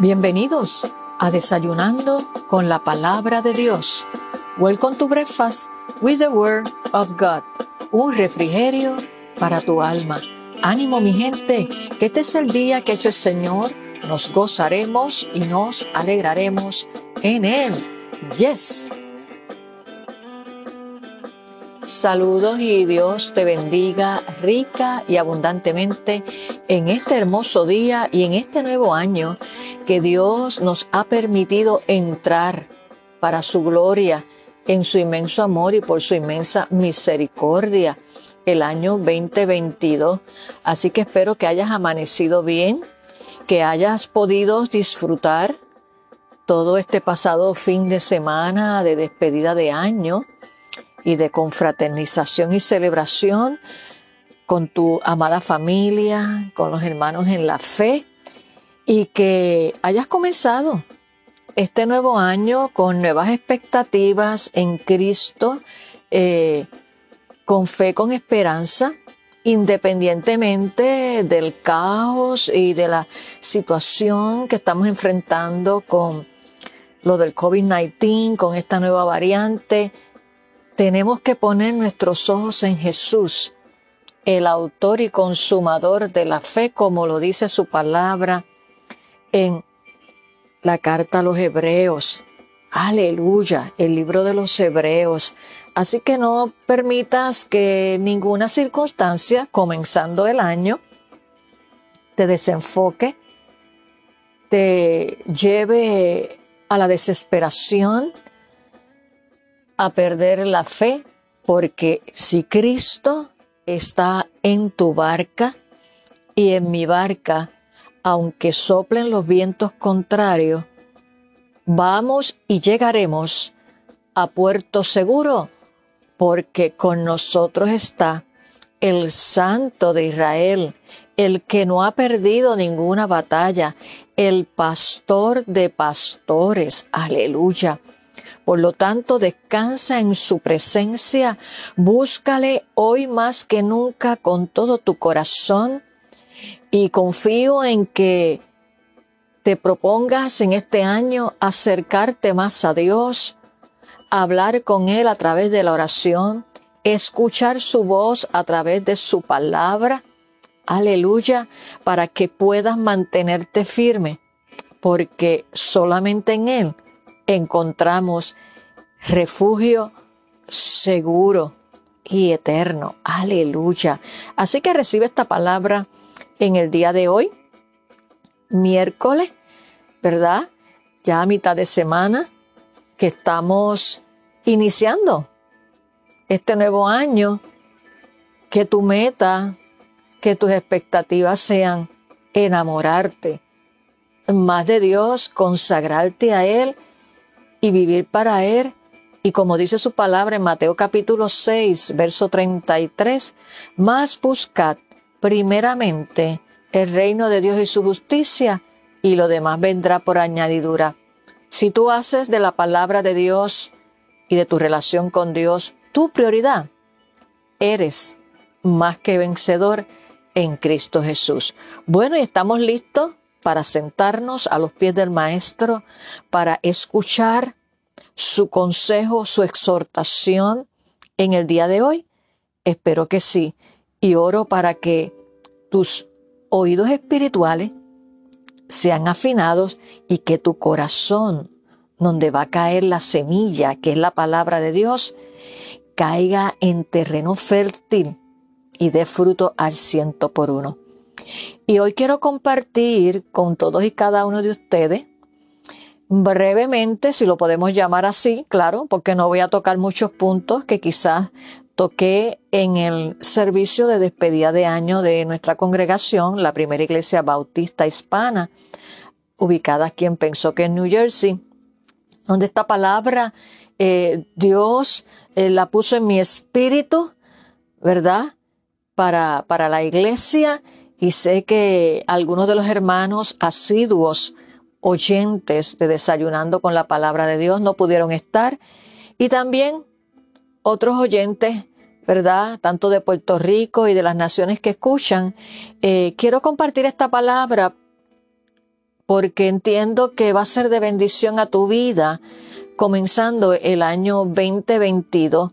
Bienvenidos a Desayunando con la Palabra de Dios. Welcome to Breakfast with the Word of God. Un refrigerio para tu alma. Ánimo mi gente, que este es el día que ha el Señor. Nos gozaremos y nos alegraremos en Él. Yes. Saludos y Dios te bendiga rica y abundantemente en este hermoso día y en este nuevo año que Dios nos ha permitido entrar para su gloria en su inmenso amor y por su inmensa misericordia el año 2022. Así que espero que hayas amanecido bien, que hayas podido disfrutar todo este pasado fin de semana de despedida de año y de confraternización y celebración con tu amada familia, con los hermanos en la fe y que hayas comenzado este nuevo año con nuevas expectativas en Cristo, eh, con fe, con esperanza, independientemente del caos y de la situación que estamos enfrentando con lo del COVID-19, con esta nueva variante, tenemos que poner nuestros ojos en Jesús, el autor y consumador de la fe, como lo dice su palabra en la carta a los hebreos. Aleluya, el libro de los hebreos. Así que no permitas que ninguna circunstancia, comenzando el año, te desenfoque, te lleve a la desesperación, a perder la fe, porque si Cristo está en tu barca y en mi barca, aunque soplen los vientos contrarios, vamos y llegaremos a puerto seguro, porque con nosotros está el Santo de Israel, el que no ha perdido ninguna batalla, el pastor de pastores. Aleluya. Por lo tanto, descansa en su presencia, búscale hoy más que nunca con todo tu corazón y confío en que te propongas en este año acercarte más a Dios, hablar con Él a través de la oración, escuchar su voz a través de su palabra, aleluya, para que puedas mantenerte firme, porque solamente en Él encontramos refugio seguro y eterno. Aleluya. Así que recibe esta palabra en el día de hoy, miércoles, ¿verdad? Ya a mitad de semana que estamos iniciando este nuevo año. Que tu meta, que tus expectativas sean enamorarte más de Dios, consagrarte a Él y vivir para Él. Y como dice su palabra en Mateo capítulo 6, verso 33, más buscad primeramente el reino de Dios y su justicia, y lo demás vendrá por añadidura. Si tú haces de la palabra de Dios y de tu relación con Dios tu prioridad, eres más que vencedor en Cristo Jesús. Bueno, y estamos listos para sentarnos a los pies del Maestro, para escuchar su consejo, su exhortación en el día de hoy? Espero que sí. Y oro para que tus oídos espirituales sean afinados y que tu corazón, donde va a caer la semilla, que es la palabra de Dios, caiga en terreno fértil y dé fruto al ciento por uno. Y hoy quiero compartir con todos y cada uno de ustedes, brevemente, si lo podemos llamar así, claro, porque no voy a tocar muchos puntos que quizás toqué en el servicio de despedida de año de nuestra congregación, la primera iglesia bautista hispana, ubicada aquí en Pensacola, New Jersey, donde esta palabra eh, Dios eh, la puso en mi espíritu, ¿verdad? Para, para la iglesia y sé que algunos de los hermanos asiduos, oyentes de Desayunando con la Palabra de Dios no pudieron estar. Y también otros oyentes, ¿verdad? Tanto de Puerto Rico y de las naciones que escuchan. Eh, quiero compartir esta palabra porque entiendo que va a ser de bendición a tu vida comenzando el año 2022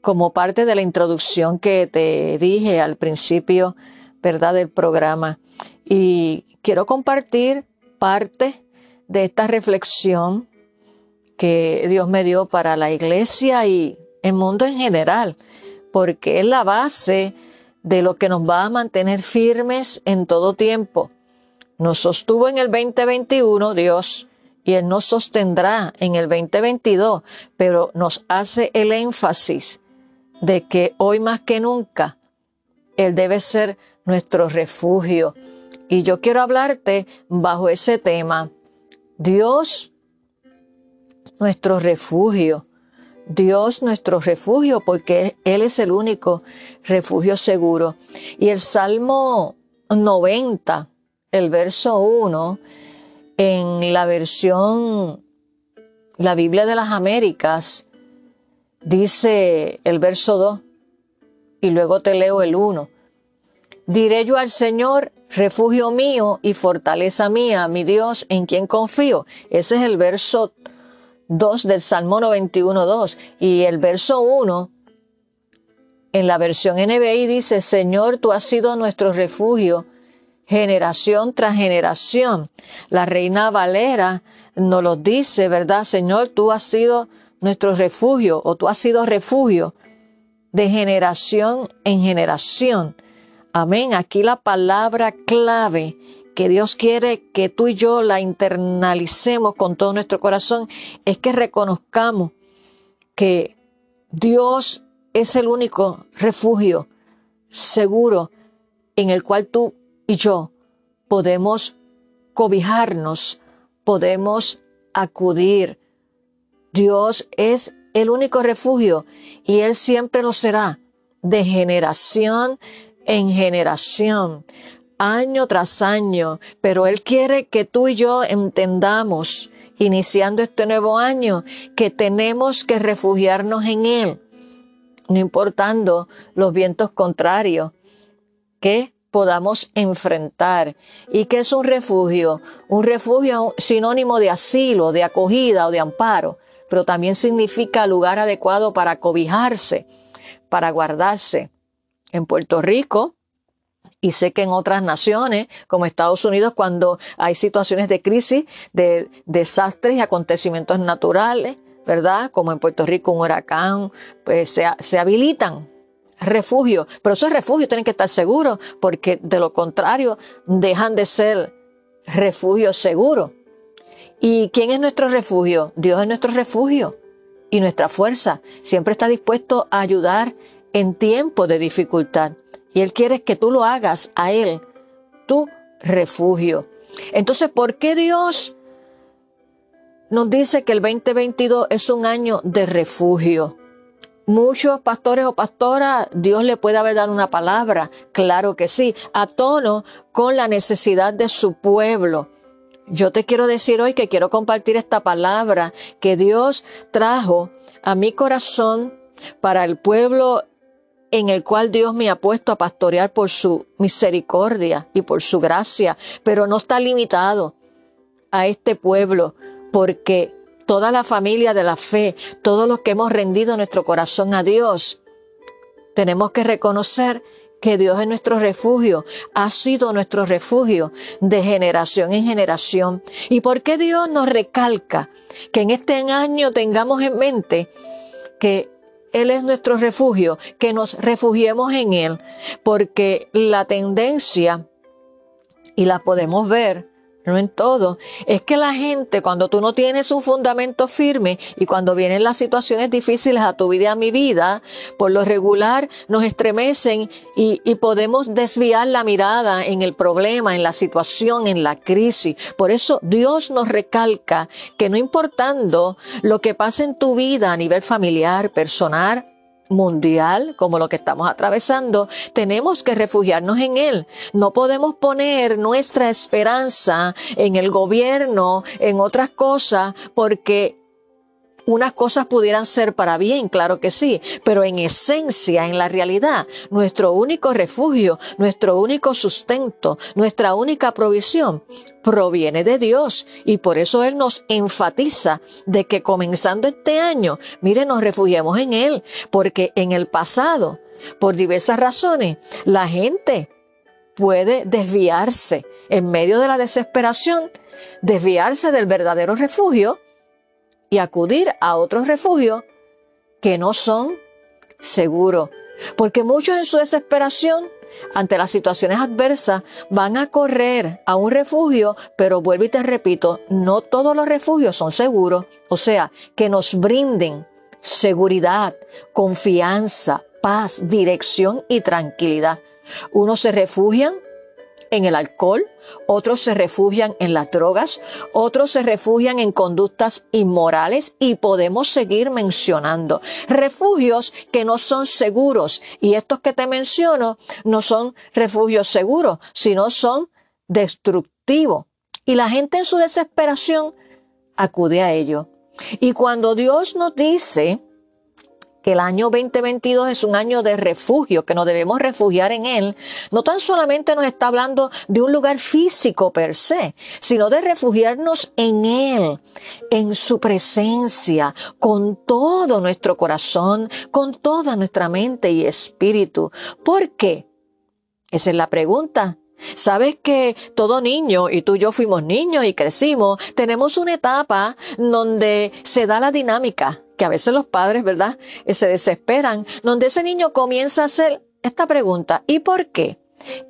como parte de la introducción que te dije al principio, ¿verdad?, del programa. Y quiero compartir parte de esta reflexión que Dios me dio para la iglesia y el mundo en general, porque es la base de lo que nos va a mantener firmes en todo tiempo. Nos sostuvo en el 2021 Dios y Él nos sostendrá en el 2022, pero nos hace el énfasis de que hoy más que nunca Él debe ser nuestro refugio. Y yo quiero hablarte bajo ese tema. Dios, nuestro refugio. Dios nuestro refugio, porque Él es el único refugio seguro. Y el Salmo 90, el verso 1, en la versión, la Biblia de las Américas, dice el verso 2, y luego te leo el 1. Diré yo al Señor, refugio mío y fortaleza mía, mi Dios, en quien confío. Ese es el verso 2 del Salmo 91, 2. Y el verso 1, en la versión NBI dice, Señor, tú has sido nuestro refugio generación tras generación. La reina Valera nos lo dice, ¿verdad? Señor, tú has sido nuestro refugio o tú has sido refugio de generación en generación. Amén. Aquí la palabra clave que Dios quiere que tú y yo la internalicemos con todo nuestro corazón es que reconozcamos que Dios es el único refugio seguro en el cual tú y yo podemos cobijarnos, podemos acudir. Dios es el único refugio y Él siempre lo será de generación en generación año tras año, pero Él quiere que tú y yo entendamos, iniciando este nuevo año, que tenemos que refugiarnos en Él, no importando los vientos contrarios que podamos enfrentar. ¿Y que es un refugio? Un refugio sinónimo de asilo, de acogida o de amparo, pero también significa lugar adecuado para cobijarse, para guardarse. En Puerto Rico, y sé que en otras naciones, como Estados Unidos, cuando hay situaciones de crisis, de desastres y acontecimientos naturales, ¿verdad? Como en Puerto Rico un huracán, pues se, se habilitan refugios. Pero esos refugios tienen que estar seguros, porque de lo contrario dejan de ser refugios seguros. ¿Y quién es nuestro refugio? Dios es nuestro refugio y nuestra fuerza. Siempre está dispuesto a ayudar en tiempo de dificultad. Y Él quiere que tú lo hagas a Él, tu refugio. Entonces, ¿por qué Dios nos dice que el 2022 es un año de refugio? Muchos pastores o pastoras, Dios le puede haber dado una palabra, claro que sí, a tono con la necesidad de su pueblo. Yo te quiero decir hoy que quiero compartir esta palabra que Dios trajo a mi corazón para el pueblo en el cual Dios me ha puesto a pastorear por su misericordia y por su gracia, pero no está limitado a este pueblo, porque toda la familia de la fe, todos los que hemos rendido nuestro corazón a Dios, tenemos que reconocer que Dios es nuestro refugio, ha sido nuestro refugio de generación en generación. ¿Y por qué Dios nos recalca que en este año tengamos en mente que él es nuestro refugio, que nos refugiemos en Él, porque la tendencia, y la podemos ver, no en todo, es que la gente cuando tú no tienes un fundamento firme y cuando vienen las situaciones difíciles a tu vida y a mi vida, por lo regular nos estremecen y, y podemos desviar la mirada en el problema, en la situación, en la crisis. Por eso Dios nos recalca que no importando lo que pase en tu vida a nivel familiar, personal, mundial como lo que estamos atravesando, tenemos que refugiarnos en Él. No podemos poner nuestra esperanza en el gobierno, en otras cosas, porque unas cosas pudieran ser para bien, claro que sí, pero en esencia, en la realidad, nuestro único refugio, nuestro único sustento, nuestra única provisión proviene de Dios. Y por eso Él nos enfatiza de que comenzando este año, mire, nos refugiemos en Él, porque en el pasado, por diversas razones, la gente puede desviarse en medio de la desesperación, desviarse del verdadero refugio y acudir a otros refugios que no son seguros. Porque muchos en su desesperación ante las situaciones adversas van a correr a un refugio, pero vuelvo y te repito, no todos los refugios son seguros. O sea, que nos brinden seguridad, confianza, paz, dirección y tranquilidad. Unos se refugian en el alcohol, otros se refugian en las drogas, otros se refugian en conductas inmorales y podemos seguir mencionando refugios que no son seguros. Y estos que te menciono no son refugios seguros, sino son destructivos. Y la gente en su desesperación acude a ello. Y cuando Dios nos dice que el año 2022 es un año de refugio, que nos debemos refugiar en él, no tan solamente nos está hablando de un lugar físico per se, sino de refugiarnos en él, en su presencia, con todo nuestro corazón, con toda nuestra mente y espíritu. ¿Por qué? Esa es la pregunta. Sabes que todo niño, y tú y yo fuimos niños y crecimos, tenemos una etapa donde se da la dinámica que a veces los padres, ¿verdad?, eh, se desesperan, donde ese niño comienza a hacer esta pregunta, ¿y por qué?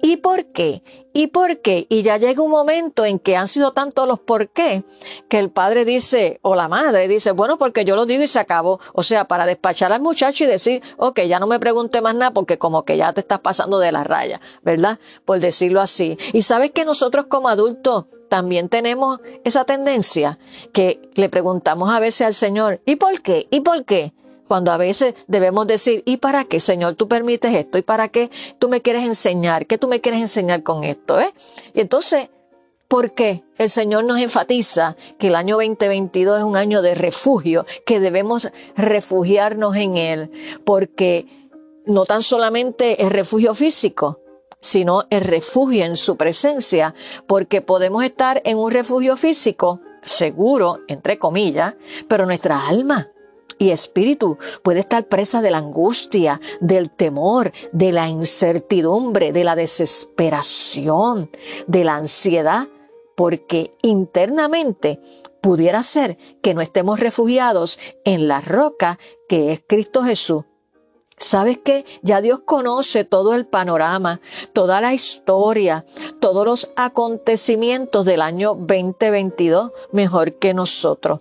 ¿Y por qué? ¿Y por qué? Y ya llega un momento en que han sido tantos los por qué que el padre dice, o la madre dice, bueno, porque yo lo digo y se acabó. O sea, para despachar al muchacho y decir, ok, ya no me pregunte más nada porque como que ya te estás pasando de la raya, ¿verdad? Por decirlo así. Y sabes que nosotros como adultos también tenemos esa tendencia que le preguntamos a veces al Señor, ¿y por qué? ¿Y por qué? Cuando a veces debemos decir, ¿y para qué, Señor, tú permites esto? ¿Y para qué tú me quieres enseñar? ¿Qué tú me quieres enseñar con esto? Eh? Y entonces, ¿por qué el Señor nos enfatiza que el año 2022 es un año de refugio, que debemos refugiarnos en Él? Porque no tan solamente es refugio físico, sino el refugio en su presencia, porque podemos estar en un refugio físico seguro, entre comillas, pero nuestra alma y espíritu puede estar presa de la angustia, del temor, de la incertidumbre, de la desesperación, de la ansiedad, porque internamente pudiera ser que no estemos refugiados en la roca que es Cristo Jesús. ¿Sabes qué? Ya Dios conoce todo el panorama, toda la historia, todos los acontecimientos del año 2022 mejor que nosotros.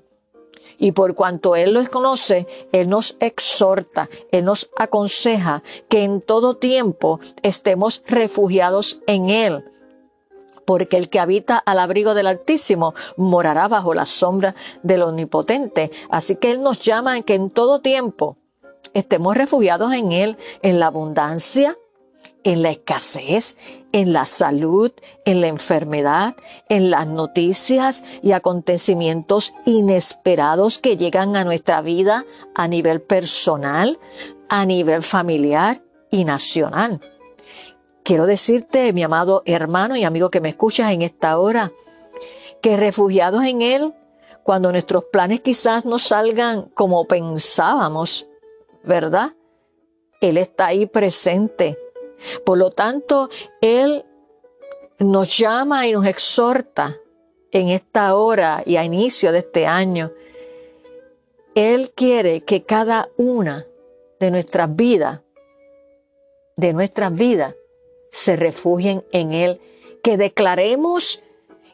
Y por cuanto Él los conoce, Él nos exhorta, Él nos aconseja que en todo tiempo estemos refugiados en Él. Porque el que habita al abrigo del Altísimo morará bajo la sombra del Omnipotente. Así que Él nos llama a que en todo tiempo estemos refugiados en Él, en la abundancia, en la escasez, en la salud, en la enfermedad, en las noticias y acontecimientos inesperados que llegan a nuestra vida a nivel personal, a nivel familiar y nacional. Quiero decirte, mi amado hermano y amigo que me escuchas en esta hora, que refugiados en Él, cuando nuestros planes quizás no salgan como pensábamos, ¿verdad? Él está ahí presente por lo tanto, Él nos llama y nos exhorta en esta hora y a inicio de este año. Él quiere que cada una de nuestras vidas, de nuestras vidas, se refugien en Él, que declaremos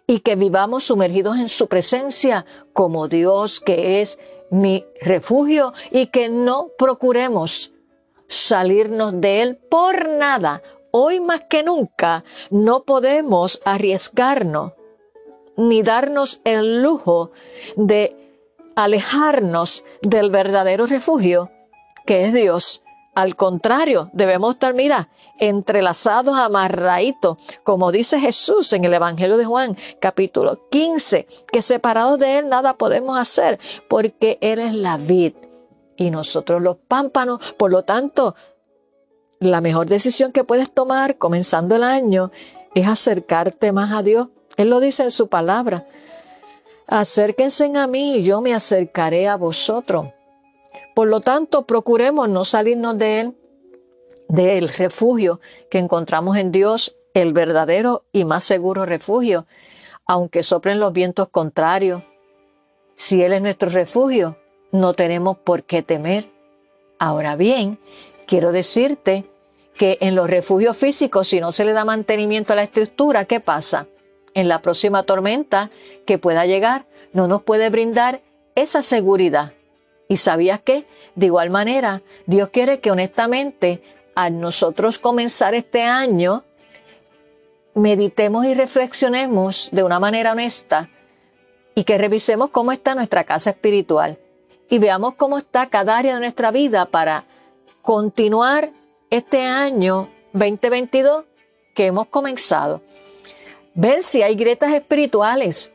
y que vivamos sumergidos en su presencia como Dios que es mi refugio y que no procuremos salirnos de él por nada. Hoy más que nunca no podemos arriesgarnos ni darnos el lujo de alejarnos del verdadero refugio que es Dios. Al contrario, debemos estar, mira, entrelazados, amarraditos, como dice Jesús en el Evangelio de Juan, capítulo 15, que separados de Él nada podemos hacer, porque Él es la vid y nosotros los pámpanos. Por lo tanto, la mejor decisión que puedes tomar comenzando el año es acercarte más a Dios. Él lo dice en su palabra. Acérquense a mí y yo me acercaré a vosotros. Por lo tanto, procuremos no salirnos de Él, del refugio que encontramos en Dios, el verdadero y más seguro refugio, aunque soplen los vientos contrarios. Si Él es nuestro refugio, no tenemos por qué temer. Ahora bien, quiero decirte que en los refugios físicos, si no se le da mantenimiento a la estructura, ¿qué pasa? En la próxima tormenta que pueda llegar, no nos puede brindar esa seguridad. ¿Y sabías que? De igual manera, Dios quiere que honestamente, al nosotros comenzar este año, meditemos y reflexionemos de una manera honesta y que revisemos cómo está nuestra casa espiritual y veamos cómo está cada área de nuestra vida para continuar este año 2022 que hemos comenzado. Ver si hay grietas espirituales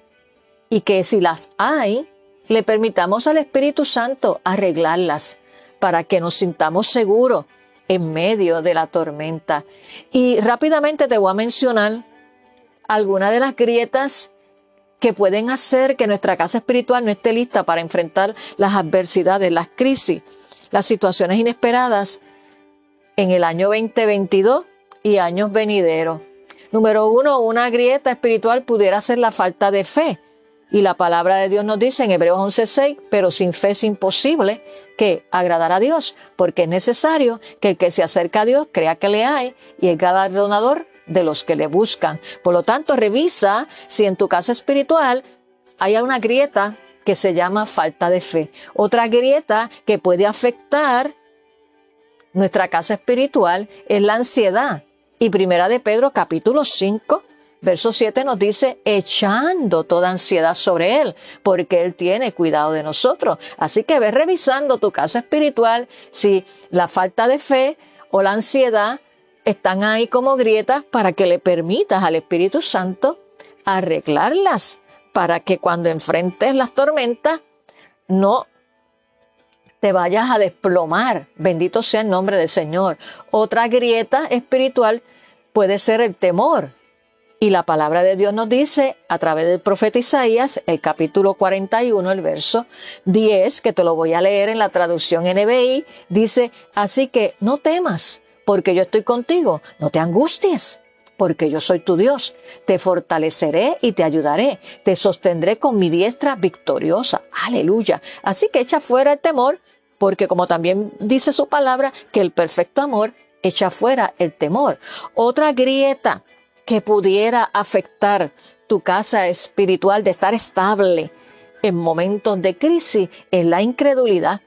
y que si las hay, le permitamos al Espíritu Santo arreglarlas para que nos sintamos seguros en medio de la tormenta. Y rápidamente te voy a mencionar algunas de las grietas que pueden hacer que nuestra casa espiritual no esté lista para enfrentar las adversidades, las crisis, las situaciones inesperadas en el año 2022 y años venideros. Número uno, una grieta espiritual pudiera ser la falta de fe. Y la palabra de Dios nos dice en Hebreos 11:6, pero sin fe es imposible que agradar a Dios, porque es necesario que el que se acerca a Dios crea que le hay y es galardonador de los que le buscan. Por lo tanto, revisa si en tu casa espiritual hay una grieta que se llama falta de fe. Otra grieta que puede afectar nuestra casa espiritual es la ansiedad. Y primera de Pedro capítulo 5 Verso 7 nos dice, echando toda ansiedad sobre Él, porque Él tiene cuidado de nosotros. Así que ve revisando tu casa espiritual si la falta de fe o la ansiedad están ahí como grietas para que le permitas al Espíritu Santo arreglarlas, para que cuando enfrentes las tormentas no te vayas a desplomar. Bendito sea el nombre del Señor. Otra grieta espiritual puede ser el temor. Y la palabra de Dios nos dice a través del profeta Isaías, el capítulo 41, el verso 10, que te lo voy a leer en la traducción NBI, dice, así que no temas, porque yo estoy contigo, no te angusties, porque yo soy tu Dios, te fortaleceré y te ayudaré, te sostendré con mi diestra victoriosa, aleluya. Así que echa fuera el temor, porque como también dice su palabra, que el perfecto amor echa fuera el temor. Otra grieta que pudiera afectar tu casa espiritual de estar estable en momentos de crisis es la incredulidad.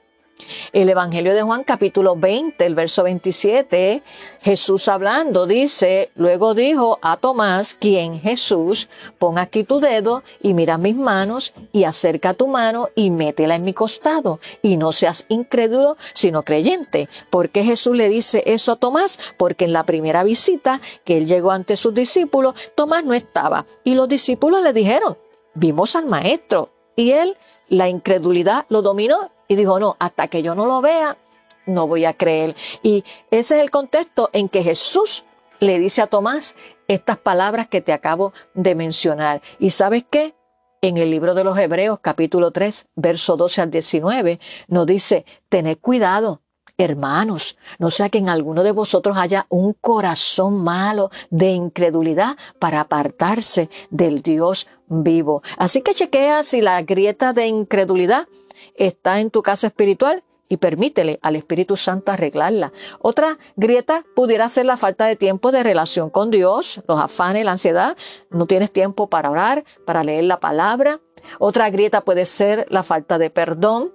El Evangelio de Juan capítulo 20, el verso 27, Jesús hablando dice, luego dijo a Tomás, quien Jesús, pon aquí tu dedo y mira mis manos y acerca tu mano y métela en mi costado. Y no seas incrédulo sino creyente. ¿Por qué Jesús le dice eso a Tomás? Porque en la primera visita que él llegó ante sus discípulos, Tomás no estaba. Y los discípulos le dijeron, vimos al maestro. Y él la incredulidad lo dominó y dijo, no, hasta que yo no lo vea, no voy a creer. Y ese es el contexto en que Jesús le dice a Tomás estas palabras que te acabo de mencionar. ¿Y sabes qué? En el libro de los Hebreos, capítulo 3, verso 12 al 19, nos dice, tened cuidado, hermanos, no sea que en alguno de vosotros haya un corazón malo de incredulidad para apartarse del Dios vivo. Así que chequea si la grieta de incredulidad está en tu casa espiritual y permítele al Espíritu Santo arreglarla. Otra grieta pudiera ser la falta de tiempo de relación con Dios, los afanes, la ansiedad. No tienes tiempo para orar, para leer la palabra. Otra grieta puede ser la falta de perdón,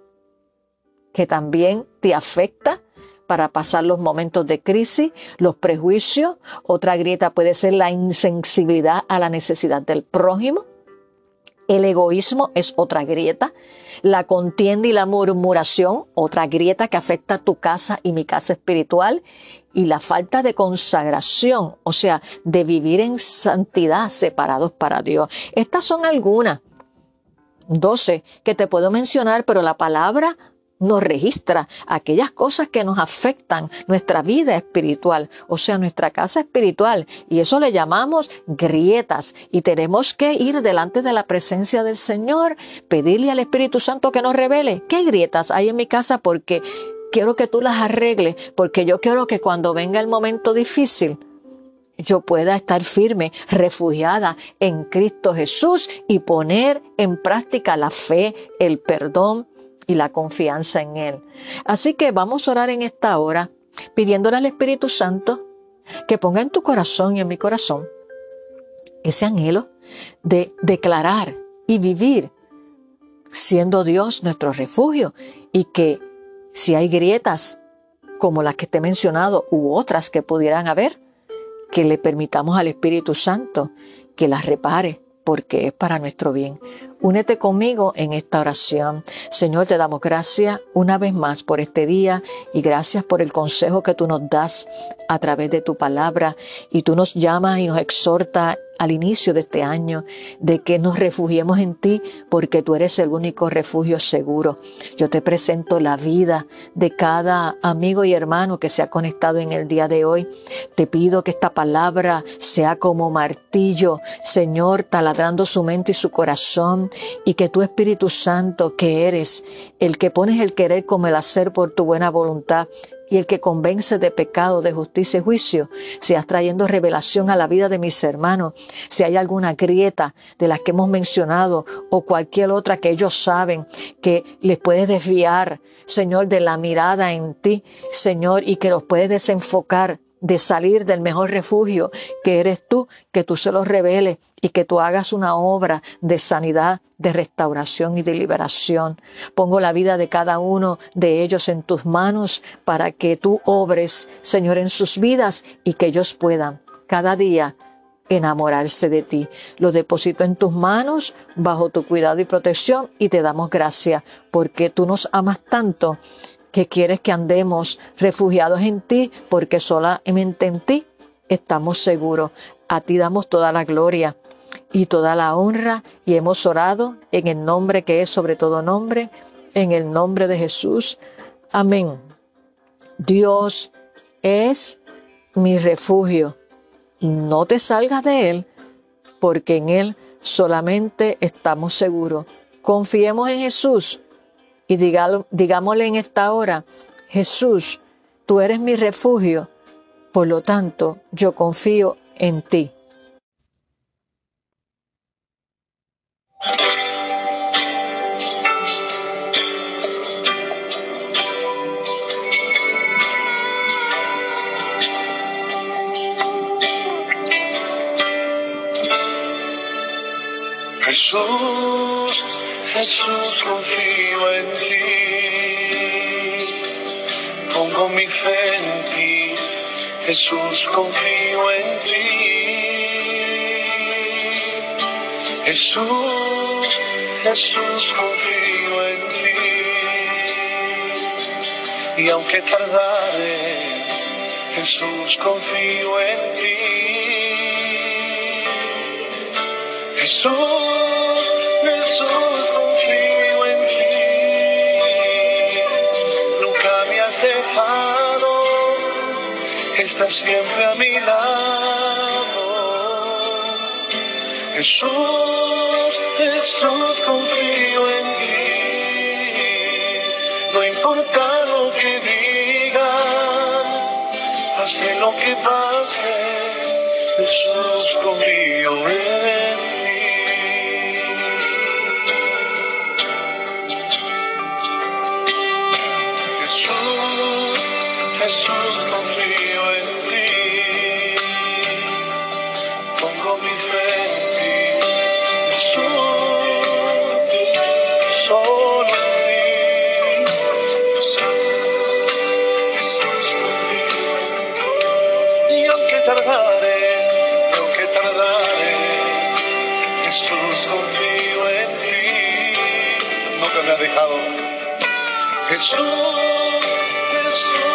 que también te afecta para pasar los momentos de crisis, los prejuicios. Otra grieta puede ser la insensibilidad a la necesidad del prójimo. El egoísmo es otra grieta. La contienda y la murmuración, otra grieta que afecta a tu casa y mi casa espiritual. Y la falta de consagración, o sea, de vivir en santidad separados para Dios. Estas son algunas, doce, que te puedo mencionar, pero la palabra nos registra aquellas cosas que nos afectan nuestra vida espiritual, o sea, nuestra casa espiritual. Y eso le llamamos grietas. Y tenemos que ir delante de la presencia del Señor, pedirle al Espíritu Santo que nos revele qué grietas hay en mi casa porque quiero que tú las arregles, porque yo quiero que cuando venga el momento difícil, yo pueda estar firme, refugiada en Cristo Jesús y poner en práctica la fe, el perdón y la confianza en Él. Así que vamos a orar en esta hora pidiéndole al Espíritu Santo que ponga en tu corazón y en mi corazón ese anhelo de declarar y vivir siendo Dios nuestro refugio y que si hay grietas como las que te he mencionado u otras que pudieran haber, que le permitamos al Espíritu Santo que las repare porque es para nuestro bien. Únete conmigo en esta oración. Señor, te damos gracias una vez más por este día y gracias por el consejo que tú nos das a través de tu palabra y tú nos llamas y nos exhortas al inicio de este año, de que nos refugiemos en ti porque tú eres el único refugio seguro. Yo te presento la vida de cada amigo y hermano que se ha conectado en el día de hoy. Te pido que esta palabra sea como martillo, Señor, taladrando su mente y su corazón y que tu Espíritu Santo, que eres el que pones el querer como el hacer por tu buena voluntad, y el que convence de pecado, de justicia y juicio, seas trayendo revelación a la vida de mis hermanos. Si hay alguna grieta de las que hemos mencionado o cualquier otra que ellos saben que les puedes desviar, Señor, de la mirada en ti, Señor, y que los puedes desenfocar de salir del mejor refugio que eres tú, que tú se los reveles y que tú hagas una obra de sanidad, de restauración y de liberación. Pongo la vida de cada uno de ellos en tus manos para que tú obres, Señor, en sus vidas y que ellos puedan cada día enamorarse de ti. Lo deposito en tus manos bajo tu cuidado y protección y te damos gracias porque tú nos amas tanto que quieres que andemos refugiados en ti, porque solamente en ti estamos seguros. A ti damos toda la gloria y toda la honra y hemos orado en el nombre que es sobre todo nombre, en el nombre de Jesús. Amén. Dios es mi refugio. No te salgas de Él, porque en Él solamente estamos seguros. Confiemos en Jesús y digámosle en esta hora, Jesús, tú eres mi refugio, por lo tanto yo confío en ti. Jesús, confío en ti. Pongo mi fe en ti. Jesús, confío en ti. Jesús, Jesús, confío en ti. Y aunque tardare, Jesús, confío en ti. Jesús, estás siempre a mi lado. Jesús, Jesús, confío en ti. No importa lo que digan, pase lo que pase, Jesús, confío en ti. Dejado. Jesús, Jesús,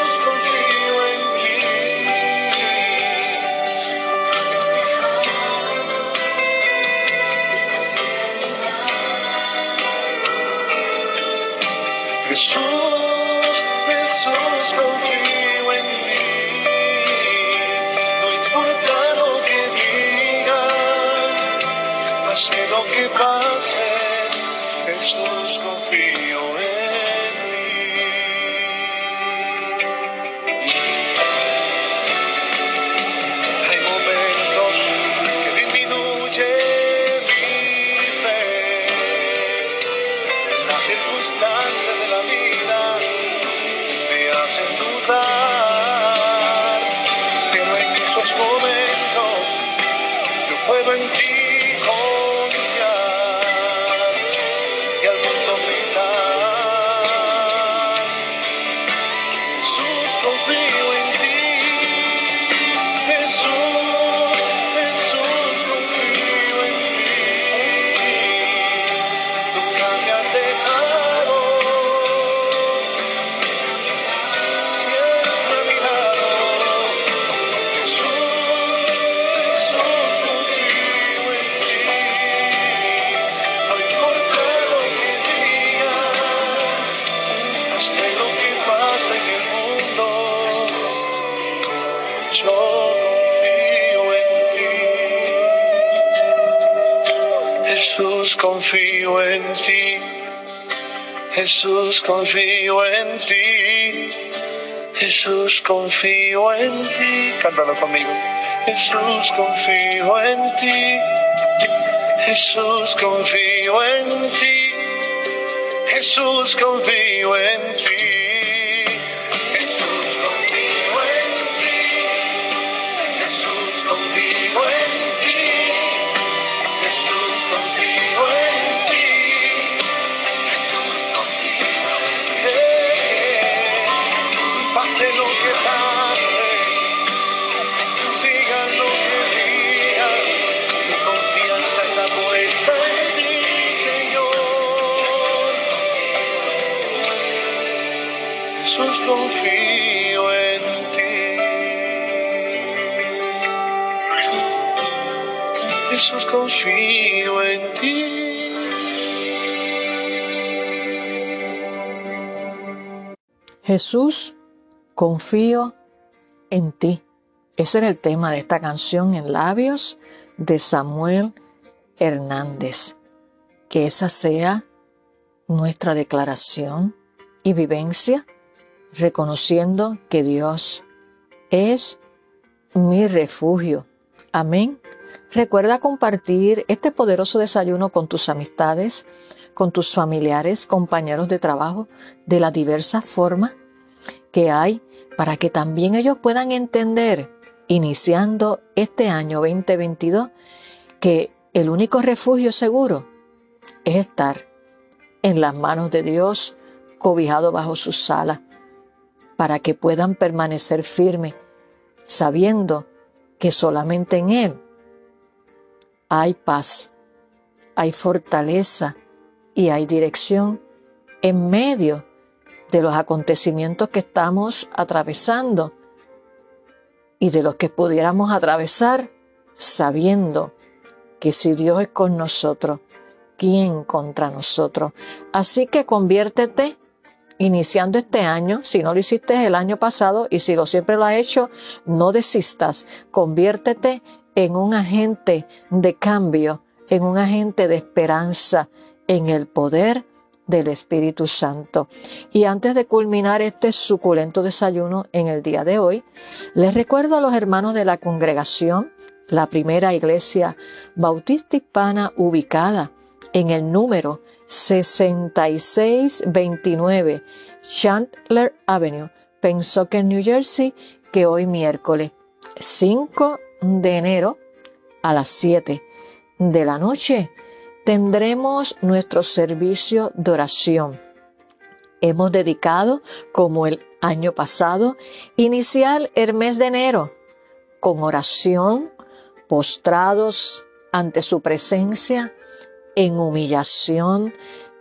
Jesús, confío en ti. Cántalo conmigo. Jesús, confío en ti. Jesús, confío en ti. Jesús, confío en ti. Jesús, confío en ti. Ese era el tema de esta canción en labios de Samuel Hernández. Que esa sea nuestra declaración y vivencia, reconociendo que Dios es mi refugio. Amén. Recuerda compartir este poderoso desayuno con tus amistades, con tus familiares, compañeros de trabajo, de las diversas formas que hay para que también ellos puedan entender, iniciando este año 2022, que el único refugio seguro es estar en las manos de Dios, cobijado bajo sus alas, para que puedan permanecer firmes, sabiendo que solamente en Él hay paz, hay fortaleza y hay dirección en medio de los acontecimientos que estamos atravesando y de los que pudiéramos atravesar sabiendo que si Dios es con nosotros, ¿quién contra nosotros? Así que conviértete iniciando este año, si no lo hiciste el año pasado y si lo siempre lo has hecho, no desistas, conviértete en un agente de cambio, en un agente de esperanza, en el poder del Espíritu Santo. Y antes de culminar este suculento desayuno en el día de hoy, les recuerdo a los hermanos de la congregación, la primera iglesia bautista hispana ubicada en el número 6629 Chandler Avenue, Pensacola, New Jersey, que hoy miércoles 5 de enero a las 7 de la noche tendremos nuestro servicio de oración. Hemos dedicado, como el año pasado, iniciar el mes de enero con oración, postrados ante su presencia, en humillación,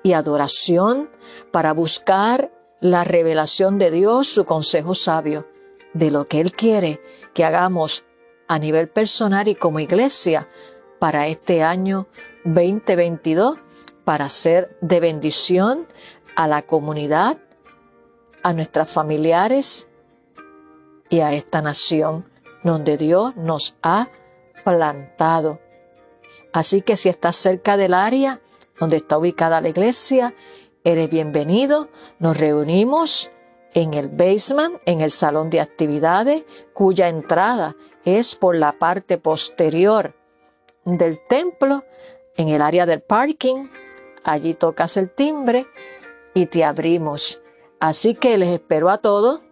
y adoración para buscar la revelación de Dios, su consejo sabio, de lo que Él quiere que hagamos a nivel personal y como iglesia para este año 2022, para ser de bendición a la comunidad, a nuestros familiares y a esta nación donde Dios nos ha plantado. Así que si estás cerca del área donde está ubicada la iglesia, eres bienvenido. Nos reunimos en el basement, en el salón de actividades, cuya entrada es por la parte posterior del templo, en el área del parking. Allí tocas el timbre y te abrimos. Así que les espero a todos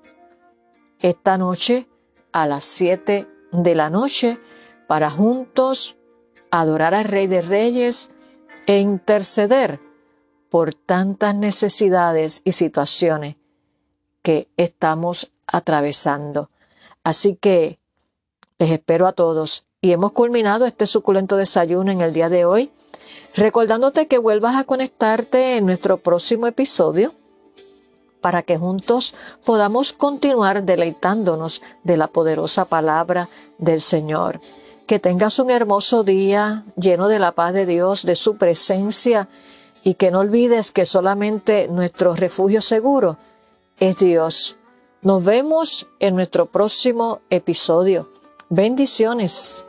esta noche a las 7 de la noche para juntos adorar al Rey de Reyes e interceder por tantas necesidades y situaciones que estamos atravesando. Así que les espero a todos y hemos culminado este suculento desayuno en el día de hoy, recordándote que vuelvas a conectarte en nuestro próximo episodio para que juntos podamos continuar deleitándonos de la poderosa palabra del Señor. Que tengas un hermoso día lleno de la paz de Dios, de su presencia y que no olvides que solamente nuestro refugio seguro es Dios. Nos vemos en nuestro próximo episodio. Bendiciones.